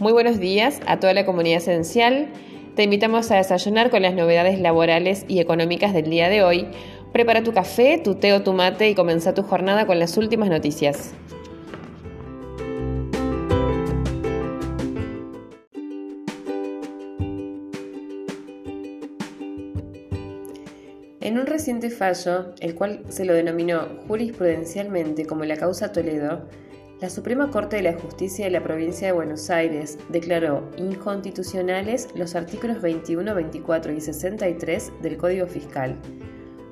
Muy buenos días a toda la comunidad esencial. Te invitamos a desayunar con las novedades laborales y económicas del día de hoy. Prepara tu café, tu té o tu mate y comienza tu jornada con las últimas noticias. En un reciente fallo, el cual se lo denominó jurisprudencialmente como la causa Toledo, la Suprema Corte de la Justicia de la Provincia de Buenos Aires declaró inconstitucionales los artículos 21, 24 y 63 del Código Fiscal,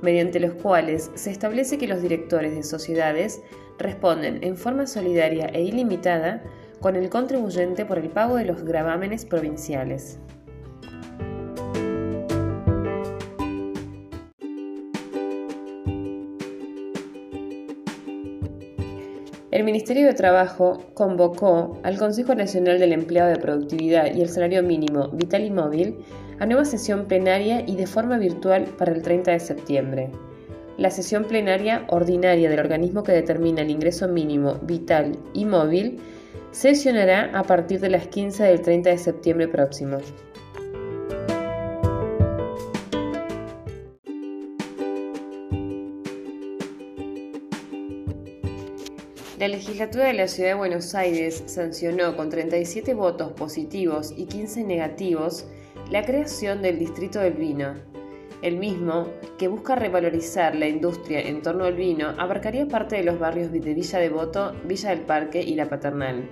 mediante los cuales se establece que los directores de sociedades responden en forma solidaria e ilimitada con el contribuyente por el pago de los gravámenes provinciales. El Ministerio de Trabajo convocó al Consejo Nacional del Empleado de Productividad y el Salario Mínimo Vital y Móvil a nueva sesión plenaria y de forma virtual para el 30 de septiembre. La sesión plenaria ordinaria del organismo que determina el ingreso mínimo vital y móvil sesionará a partir de las 15 del 30 de septiembre próximo. La legislatura de la Ciudad de Buenos Aires sancionó con 37 votos positivos y 15 negativos la creación del Distrito del Vino. El mismo, que busca revalorizar la industria en torno al vino, abarcaría parte de los barrios de Villa Devoto, Villa del Parque y La Paternal.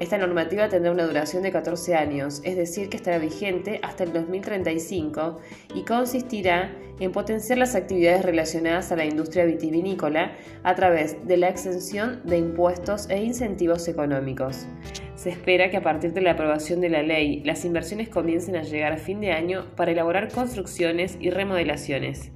Esta normativa tendrá una duración de 14 años, es decir, que estará vigente hasta el 2035 y consistirá en potenciar las actividades relacionadas a la industria vitivinícola a través de la exención de impuestos e incentivos económicos. Se espera que a partir de la aprobación de la ley, las inversiones comiencen a llegar a fin de año para elaborar construcciones y remodelaciones.